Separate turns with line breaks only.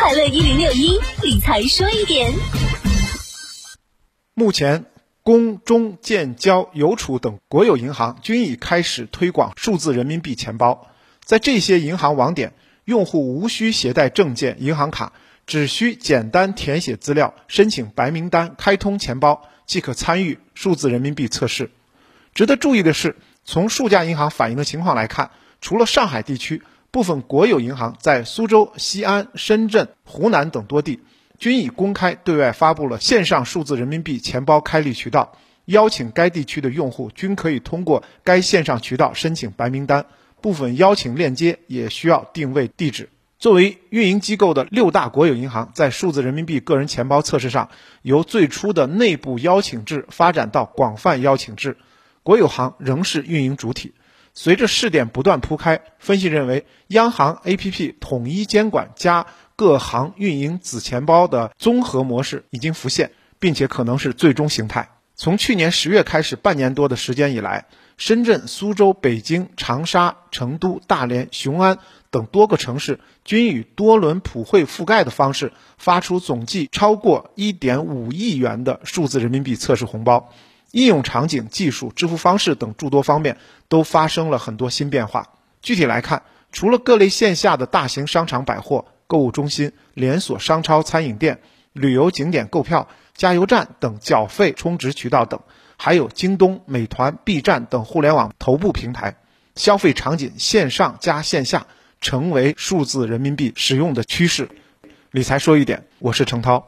快乐一零六一理财说一点。
目前，工、中、建、交、邮储等国有银行均已开始推广数字人民币钱包。在这些银行网点，用户无需携带证件、银行卡，只需简单填写资料，申请白名单，开通钱包，即可参与数字人民币测试。值得注意的是，从数家银行反映的情况来看，除了上海地区，部分国有银行在苏州、西安、深圳、湖南等多地，均已公开对外发布了线上数字人民币钱包开立渠道，邀请该地区的用户均可以通过该线上渠道申请白名单。部分邀请链接也需要定位地址。作为运营机构的六大国有银行，在数字人民币个人钱包测试上，由最初的内部邀请制发展到广泛邀请制，国有行仍是运营主体。随着试点不断铺开，分析认为，央行 APP 统一监管加各行运营子钱包的综合模式已经浮现，并且可能是最终形态。从去年十月开始，半年多的时间以来，深圳、苏州、北京、长沙、成都、大连、雄安等多个城市均以多轮普惠覆盖的方式发出总计超过1.5亿元的数字人民币测试红包。应用场景、技术、支付方式等诸多方面都发生了很多新变化。具体来看，除了各类线下的大型商场、百货、购物中心、连锁商超、餐饮店、旅游景点购票。加油站等缴费充值渠道等，还有京东、美团、B 站等互联网头部平台，消费场景线上加线下成为数字人民币使用的趋势。理财说一点，我是程涛。